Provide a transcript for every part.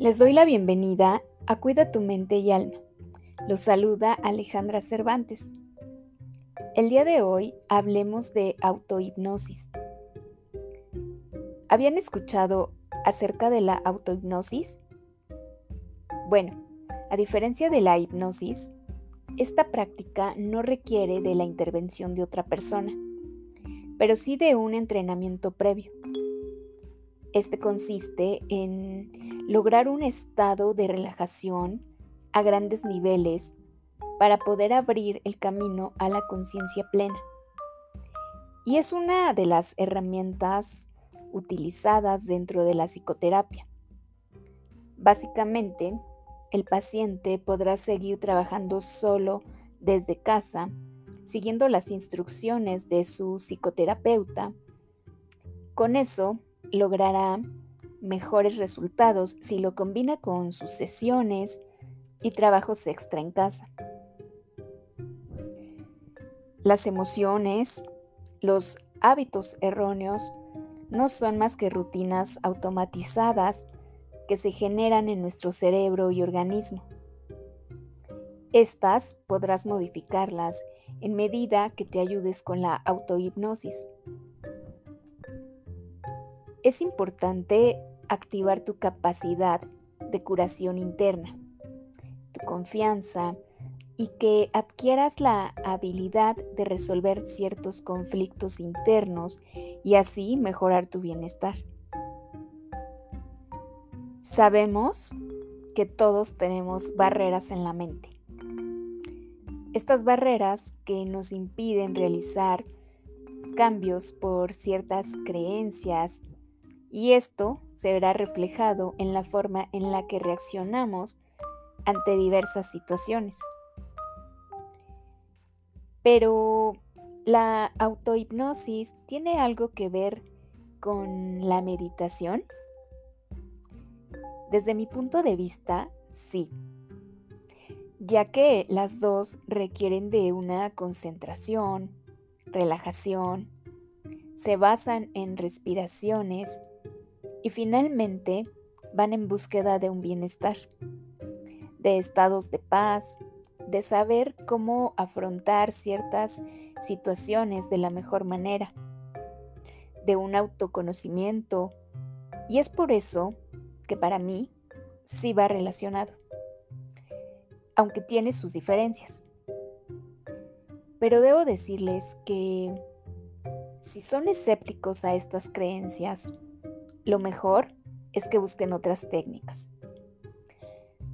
Les doy la bienvenida a Cuida tu mente y alma. Los saluda Alejandra Cervantes. El día de hoy hablemos de autohipnosis. ¿Habían escuchado acerca de la autohipnosis? Bueno, a diferencia de la hipnosis, esta práctica no requiere de la intervención de otra persona, pero sí de un entrenamiento previo. Este consiste en lograr un estado de relajación a grandes niveles para poder abrir el camino a la conciencia plena. Y es una de las herramientas utilizadas dentro de la psicoterapia. Básicamente, el paciente podrá seguir trabajando solo desde casa, siguiendo las instrucciones de su psicoterapeuta. Con eso, logrará mejores resultados si lo combina con sus sesiones y trabajos extra en casa. Las emociones, los hábitos erróneos no son más que rutinas automatizadas que se generan en nuestro cerebro y organismo. Estas podrás modificarlas en medida que te ayudes con la autohipnosis. Es importante activar tu capacidad de curación interna, tu confianza y que adquieras la habilidad de resolver ciertos conflictos internos y así mejorar tu bienestar. Sabemos que todos tenemos barreras en la mente. Estas barreras que nos impiden realizar cambios por ciertas creencias, y esto se verá reflejado en la forma en la que reaccionamos ante diversas situaciones. Pero la autohipnosis tiene algo que ver con la meditación? Desde mi punto de vista, sí, ya que las dos requieren de una concentración, relajación, se basan en respiraciones y finalmente van en búsqueda de un bienestar, de estados de paz, de saber cómo afrontar ciertas situaciones de la mejor manera, de un autoconocimiento. Y es por eso que para mí sí va relacionado, aunque tiene sus diferencias. Pero debo decirles que si son escépticos a estas creencias, lo mejor es que busquen otras técnicas,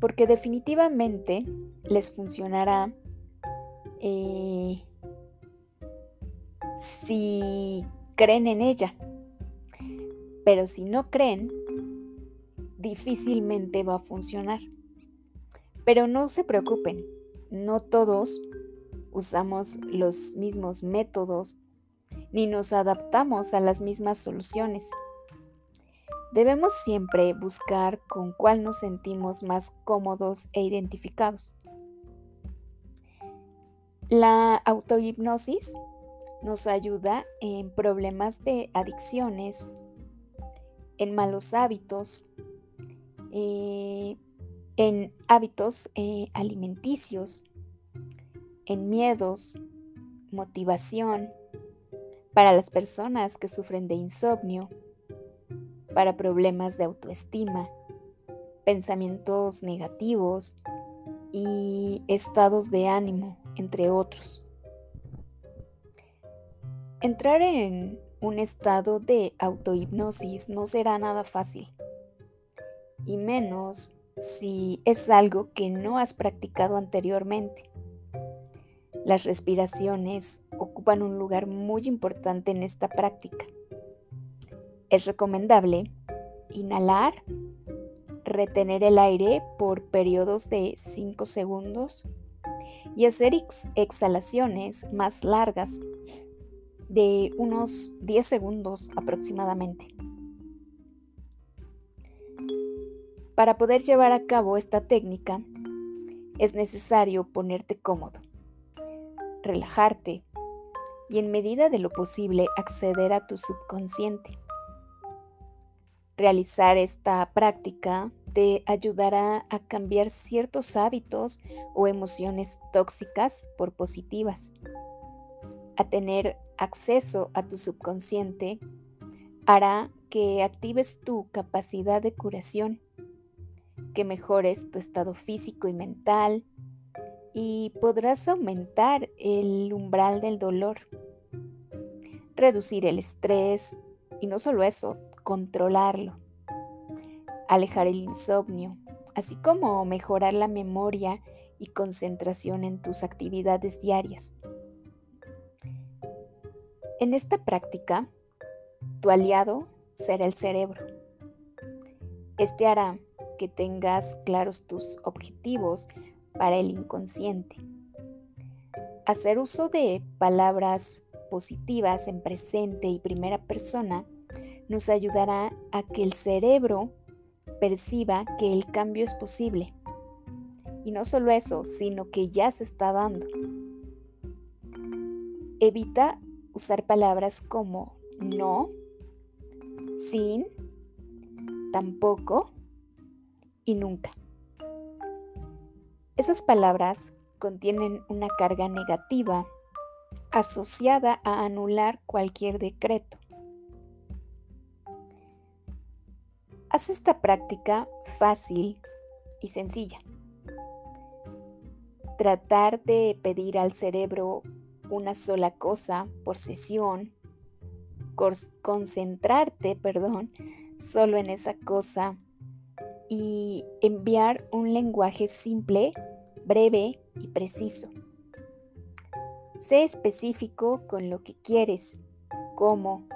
porque definitivamente les funcionará eh, si creen en ella, pero si no creen, difícilmente va a funcionar. Pero no se preocupen, no todos usamos los mismos métodos ni nos adaptamos a las mismas soluciones. Debemos siempre buscar con cuál nos sentimos más cómodos e identificados. La autohipnosis nos ayuda en problemas de adicciones, en malos hábitos, eh, en hábitos eh, alimenticios, en miedos, motivación, para las personas que sufren de insomnio, para problemas de autoestima, pensamientos negativos y estados de ánimo, entre otros. Entrar en un estado de autohipnosis no será nada fácil, y menos si es algo que no has practicado anteriormente. Las respiraciones ocupan un lugar muy importante en esta práctica. Es recomendable inhalar, retener el aire por periodos de 5 segundos y hacer exhalaciones más largas de unos 10 segundos aproximadamente. Para poder llevar a cabo esta técnica es necesario ponerte cómodo, relajarte y en medida de lo posible acceder a tu subconsciente. Realizar esta práctica te ayudará a cambiar ciertos hábitos o emociones tóxicas por positivas, a tener acceso a tu subconsciente, hará que actives tu capacidad de curación, que mejores tu estado físico y mental y podrás aumentar el umbral del dolor, reducir el estrés y no solo eso, controlarlo alejar el insomnio, así como mejorar la memoria y concentración en tus actividades diarias. En esta práctica, tu aliado será el cerebro. Este hará que tengas claros tus objetivos para el inconsciente. Hacer uso de palabras positivas en presente y primera persona nos ayudará a que el cerebro perciba que el cambio es posible. Y no solo eso, sino que ya se está dando. Evita usar palabras como no, sin, tampoco y nunca. Esas palabras contienen una carga negativa asociada a anular cualquier decreto. Haz esta práctica fácil y sencilla. Tratar de pedir al cerebro una sola cosa por sesión, concentrarte, perdón, solo en esa cosa y enviar un lenguaje simple, breve y preciso. Sé específico con lo que quieres, cómo,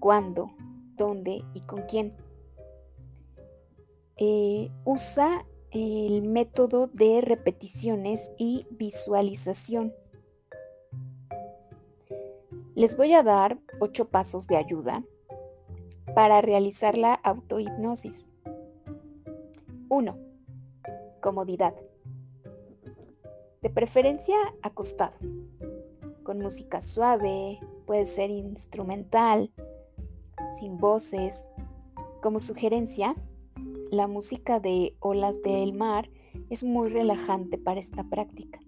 cuándo, dónde y con quién. Eh, usa el método de repeticiones y visualización. Les voy a dar ocho pasos de ayuda para realizar la autohipnosis. 1. Comodidad. De preferencia acostado, con música suave, puede ser instrumental, sin voces. Como sugerencia, la música de olas del mar es muy relajante para esta práctica.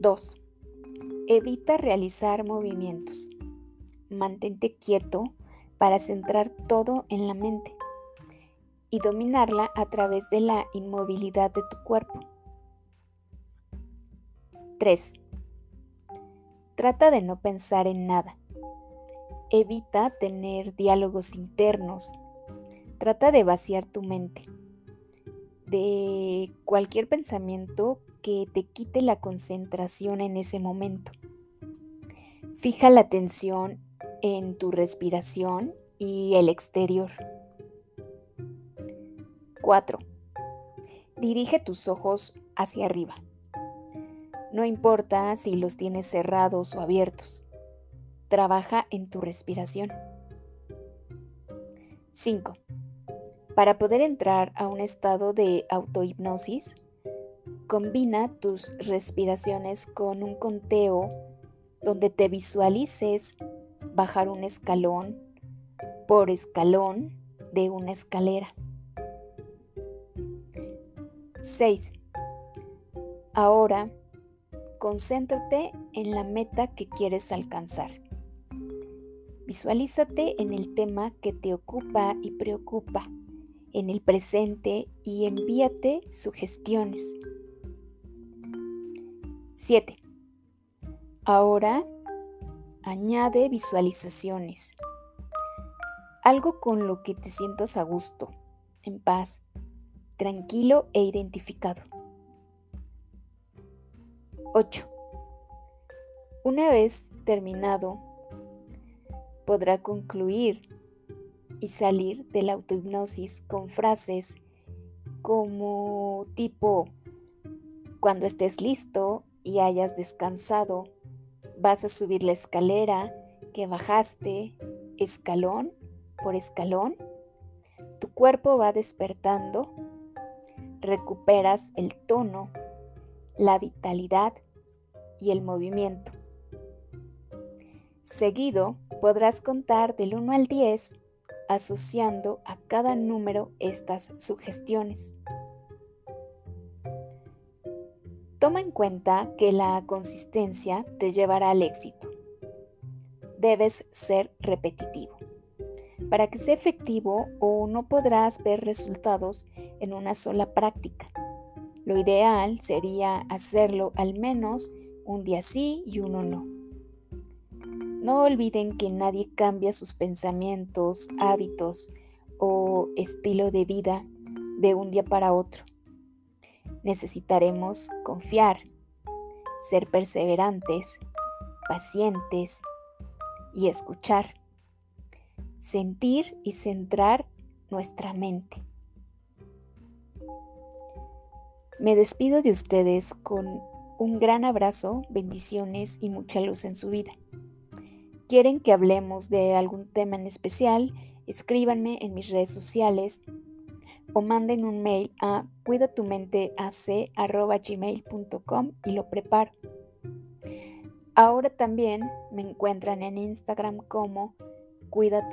2. Evita realizar movimientos. Mantente quieto para centrar todo en la mente y dominarla a través de la inmovilidad de tu cuerpo. 3. Trata de no pensar en nada. Evita tener diálogos internos Trata de vaciar tu mente de cualquier pensamiento que te quite la concentración en ese momento. Fija la atención en tu respiración y el exterior. 4. Dirige tus ojos hacia arriba. No importa si los tienes cerrados o abiertos. Trabaja en tu respiración. 5. Para poder entrar a un estado de autohipnosis, combina tus respiraciones con un conteo donde te visualices bajar un escalón por escalón de una escalera. 6. Ahora, concéntrate en la meta que quieres alcanzar. Visualízate en el tema que te ocupa y preocupa en el presente y envíate sugestiones. 7. Ahora añade visualizaciones. Algo con lo que te sientas a gusto, en paz, tranquilo e identificado. 8. Una vez terminado, podrá concluir y salir de la autohipnosis con frases como tipo, cuando estés listo y hayas descansado, vas a subir la escalera que bajaste escalón por escalón, tu cuerpo va despertando, recuperas el tono, la vitalidad y el movimiento. Seguido podrás contar del 1 al 10 asociando a cada número estas sugestiones. Toma en cuenta que la consistencia te llevará al éxito. Debes ser repetitivo. Para que sea efectivo o no podrás ver resultados en una sola práctica. Lo ideal sería hacerlo al menos un día sí y uno no. No olviden que nadie cambia sus pensamientos, hábitos o estilo de vida de un día para otro. Necesitaremos confiar, ser perseverantes, pacientes y escuchar, sentir y centrar nuestra mente. Me despido de ustedes con un gran abrazo, bendiciones y mucha luz en su vida. ¿Quieren que hablemos de algún tema en especial? Escríbanme en mis redes sociales o manden un mail a cuidatumenteac.gmail.com y lo preparo. Ahora también me encuentran en Instagram como Cuida.